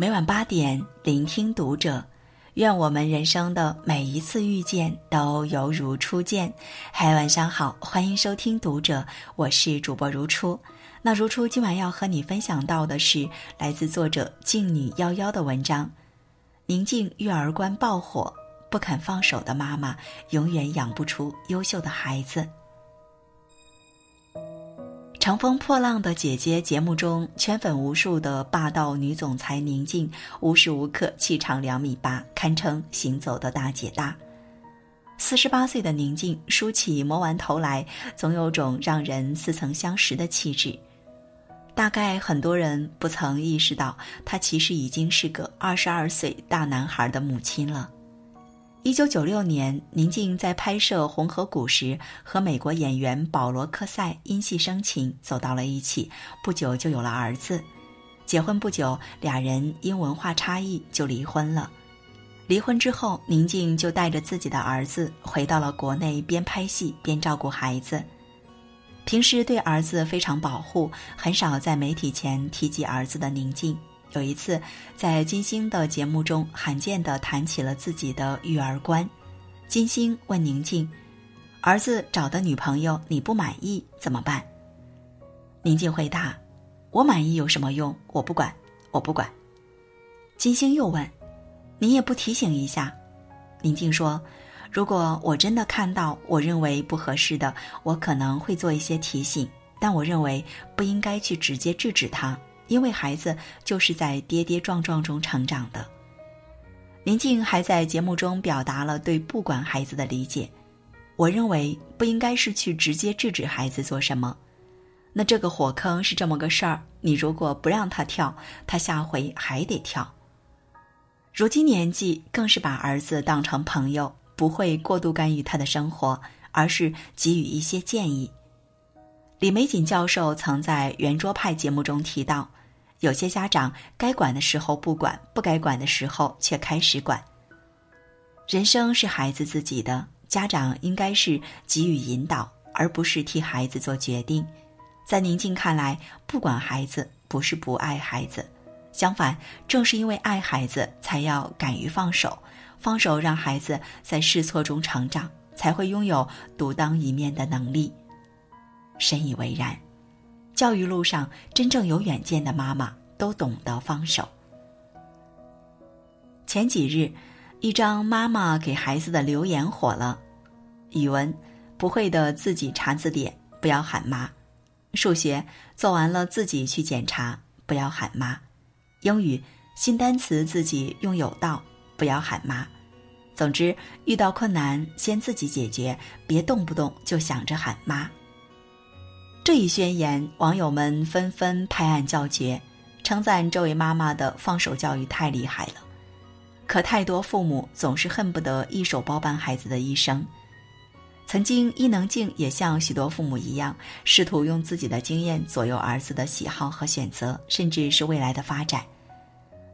每晚八点，聆听读者。愿我们人生的每一次遇见都犹如初见。嗨，晚上好，欢迎收听读者，我是主播如初。那如初今晚要和你分享到的是来自作者静女夭夭的文章。宁静育儿观爆火，不肯放手的妈妈永远养不出优秀的孩子。乘风破浪的姐姐节目中，圈粉无数的霸道女总裁宁静，无时无刻气场两米八，堪称行走的大姐大。四十八岁的宁静梳起磨完头来，总有种让人似曾相识的气质。大概很多人不曾意识到，她其实已经是个二十二岁大男孩的母亲了。一九九六年，宁静在拍摄《红河谷》时，和美国演员保罗·科塞因戏生情，走到了一起。不久就有了儿子。结婚不久，俩人因文化差异就离婚了。离婚之后，宁静就带着自己的儿子回到了国内，边拍戏边照顾孩子。平时对儿子非常保护，很少在媒体前提及儿子的宁静。有一次，在金星的节目中，罕见的谈起了自己的育儿观。金星问宁静：“儿子找的女朋友你不满意怎么办？”宁静回答：“我满意有什么用？我不管，我不管。”金星又问：“你也不提醒一下？”宁静说：“如果我真的看到我认为不合适的，我可能会做一些提醒，但我认为不应该去直接制止他。”因为孩子就是在跌跌撞撞中成长的。宁静还在节目中表达了对不管孩子的理解。我认为不应该是去直接制止孩子做什么。那这个火坑是这么个事儿，你如果不让他跳，他下回还得跳。如今年纪更是把儿子当成朋友，不会过度干预他的生活，而是给予一些建议。李玫瑾教授曾在圆桌派节目中提到。有些家长该管的时候不管，不该管的时候却开始管。人生是孩子自己的，家长应该是给予引导，而不是替孩子做决定。在宁静看来，不管孩子不是不爱孩子，相反，正是因为爱孩子，才要敢于放手，放手让孩子在试错中成长，才会拥有独当一面的能力。深以为然。教育路上，真正有远见的妈妈都懂得放手。前几日，一张妈妈给孩子的留言火了：语文不会的自己查字典，不要喊妈；数学做完了自己去检查，不要喊妈；英语新单词自己用有道，不要喊妈。总之，遇到困难先自己解决，别动不动就想着喊妈。这一宣言，网友们纷纷拍案叫绝，称赞这位妈妈的放手教育太厉害了。可太多父母总是恨不得一手包办孩子的一生。曾经，伊能静也像许多父母一样，试图用自己的经验左右儿子的喜好和选择，甚至是未来的发展。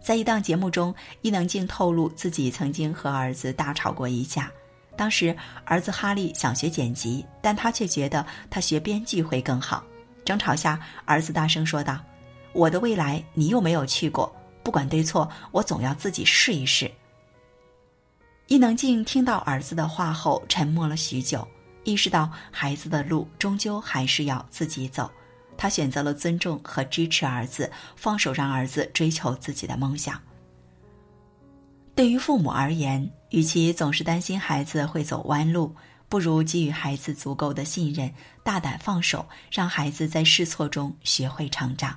在一档节目中，伊能静透露自己曾经和儿子大吵过一架。当时儿子哈利想学剪辑，但他却觉得他学编剧会更好。争吵下，儿子大声说道：“我的未来你又没有去过，不管对错，我总要自己试一试。”伊能静听到儿子的话后，沉默了许久，意识到孩子的路终究还是要自己走。他选择了尊重和支持儿子，放手让儿子追求自己的梦想。对于父母而言，与其总是担心孩子会走弯路，不如给予孩子足够的信任，大胆放手，让孩子在试错中学会成长。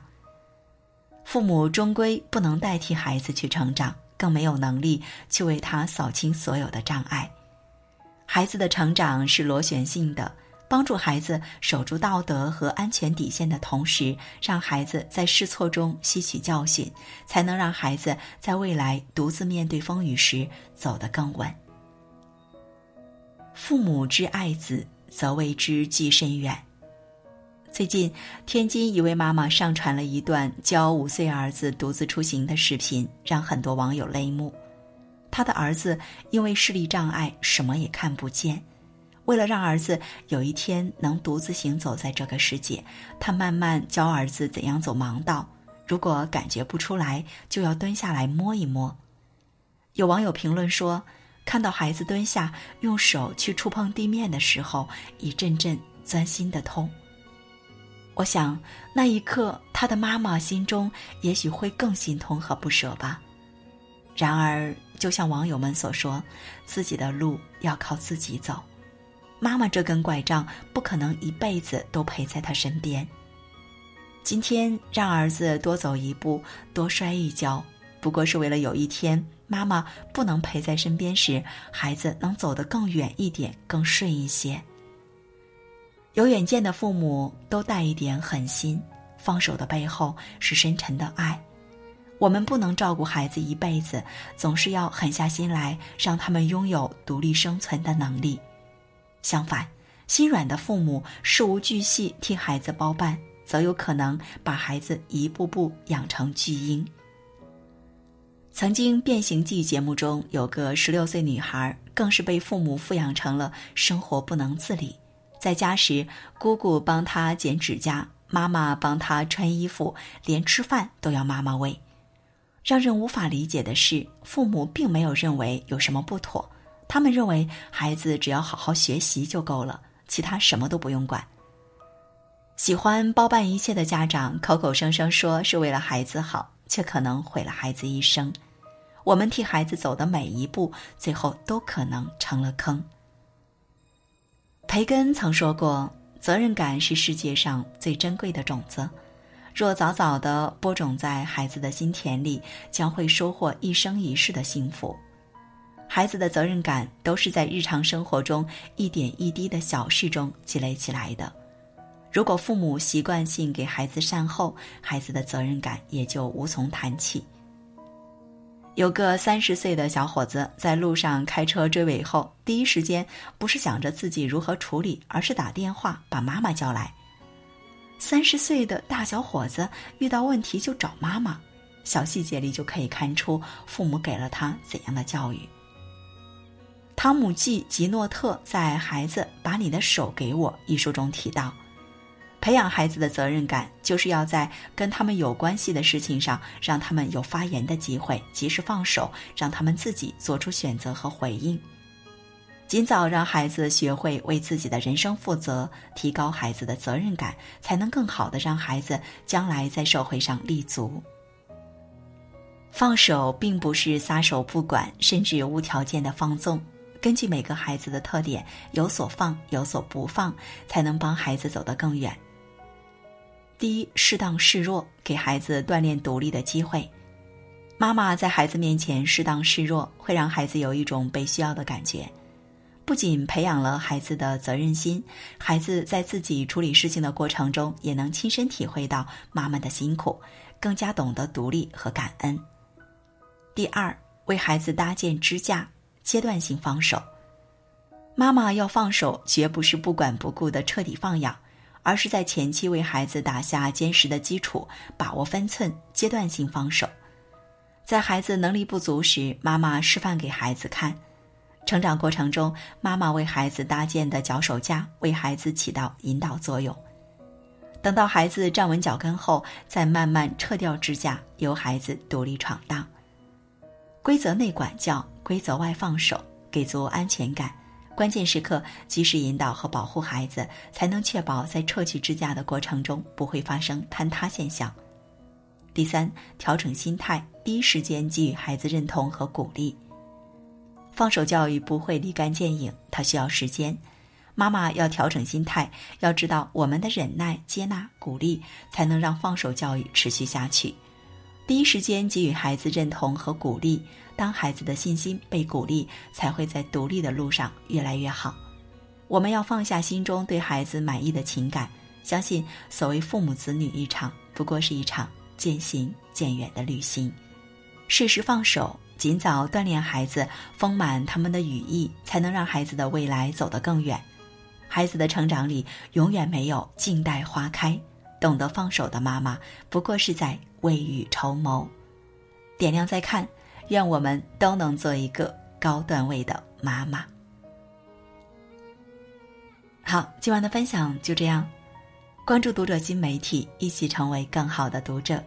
父母终归不能代替孩子去成长，更没有能力去为他扫清所有的障碍。孩子的成长是螺旋性的。帮助孩子守住道德和安全底线的同时，让孩子在试错中吸取教训，才能让孩子在未来独自面对风雨时走得更稳。父母之爱子，则为之计深远。最近，天津一位妈妈上传了一段教五岁儿子独自出行的视频，让很多网友泪目。他的儿子因为视力障碍，什么也看不见。为了让儿子有一天能独自行走在这个世界，他慢慢教儿子怎样走盲道，如果感觉不出来，就要蹲下来摸一摸。有网友评论说，看到孩子蹲下用手去触碰地面的时候，一阵阵钻心的痛。我想那一刻，他的妈妈心中也许会更心痛和不舍吧。然而，就像网友们所说，自己的路要靠自己走。妈妈这根拐杖不可能一辈子都陪在他身边。今天让儿子多走一步，多摔一跤，不过是为了有一天妈妈不能陪在身边时，孩子能走得更远一点，更顺一些。有远见的父母都带一点狠心，放手的背后是深沉的爱。我们不能照顾孩子一辈子，总是要狠下心来，让他们拥有独立生存的能力。相反，心软的父母事无巨细替孩子包办，则有可能把孩子一步步养成巨婴。曾经《变形记》节目中有个十六岁女孩，更是被父母富养成了生活不能自理。在家时，姑姑帮她剪指甲，妈妈帮她穿衣服，连吃饭都要妈妈喂。让人无法理解的是，父母并没有认为有什么不妥，他们认为孩子只要好好学习就够了，其他什么都不用管。喜欢包办一切的家长，口口声声说是为了孩子好，却可能毁了孩子一生。我们替孩子走的每一步，最后都可能成了坑。培根曾说过：“责任感是世界上最珍贵的种子。”若早早的播种在孩子的心田里，将会收获一生一世的幸福。孩子的责任感都是在日常生活中一点一滴的小事中积累起来的。如果父母习惯性给孩子善后，孩子的责任感也就无从谈起。有个三十岁的小伙子在路上开车追尾后，第一时间不是想着自己如何处理，而是打电话把妈妈叫来。三十岁的大小伙子遇到问题就找妈妈，小细节里就可以看出父母给了他怎样的教育。汤姆 ·G· 吉诺特在《孩子把你的手给我》一书中提到，培养孩子的责任感，就是要在跟他们有关系的事情上，让他们有发言的机会，及时放手，让他们自己做出选择和回应。尽早让孩子学会为自己的人生负责，提高孩子的责任感，才能更好的让孩子将来在社会上立足。放手并不是撒手不管，甚至无条件的放纵。根据每个孩子的特点，有所放，有所不放，才能帮孩子走得更远。第一，适当示弱，给孩子锻炼独立的机会。妈妈在孩子面前适当示弱，会让孩子有一种被需要的感觉。不仅培养了孩子的责任心，孩子在自己处理事情的过程中，也能亲身体会到妈妈的辛苦，更加懂得独立和感恩。第二，为孩子搭建支架，阶段性放手。妈妈要放手，绝不是不管不顾的彻底放养，而是在前期为孩子打下坚实的基础，把握分寸，阶段性放手。在孩子能力不足时，妈妈示范给孩子看。成长过程中，妈妈为孩子搭建的脚手架为孩子起到引导作用。等到孩子站稳脚跟后，再慢慢撤掉支架，由孩子独立闯荡。规则内管教，规则外放手，给足安全感。关键时刻及时引导和保护孩子，才能确保在撤去支架的过程中不会发生坍塌现象。第三，调整心态，第一时间给予孩子认同和鼓励。放手教育不会立竿见影，它需要时间。妈妈要调整心态，要知道我们的忍耐、接纳、鼓励，才能让放手教育持续下去。第一时间给予孩子认同和鼓励，当孩子的信心被鼓励，才会在独立的路上越来越好。我们要放下心中对孩子满意的情感，相信所谓父母子女一场，不过是一场渐行渐远的旅行。适时放手。尽早锻炼孩子，丰满他们的羽翼，才能让孩子的未来走得更远。孩子的成长里永远没有静待花开，懂得放手的妈妈，不过是在未雨绸缪。点亮再看，愿我们都能做一个高段位的妈妈。好，今晚的分享就这样，关注读者新媒体，一起成为更好的读者。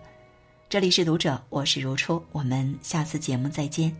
这里是读者，我是如初，我们下次节目再见。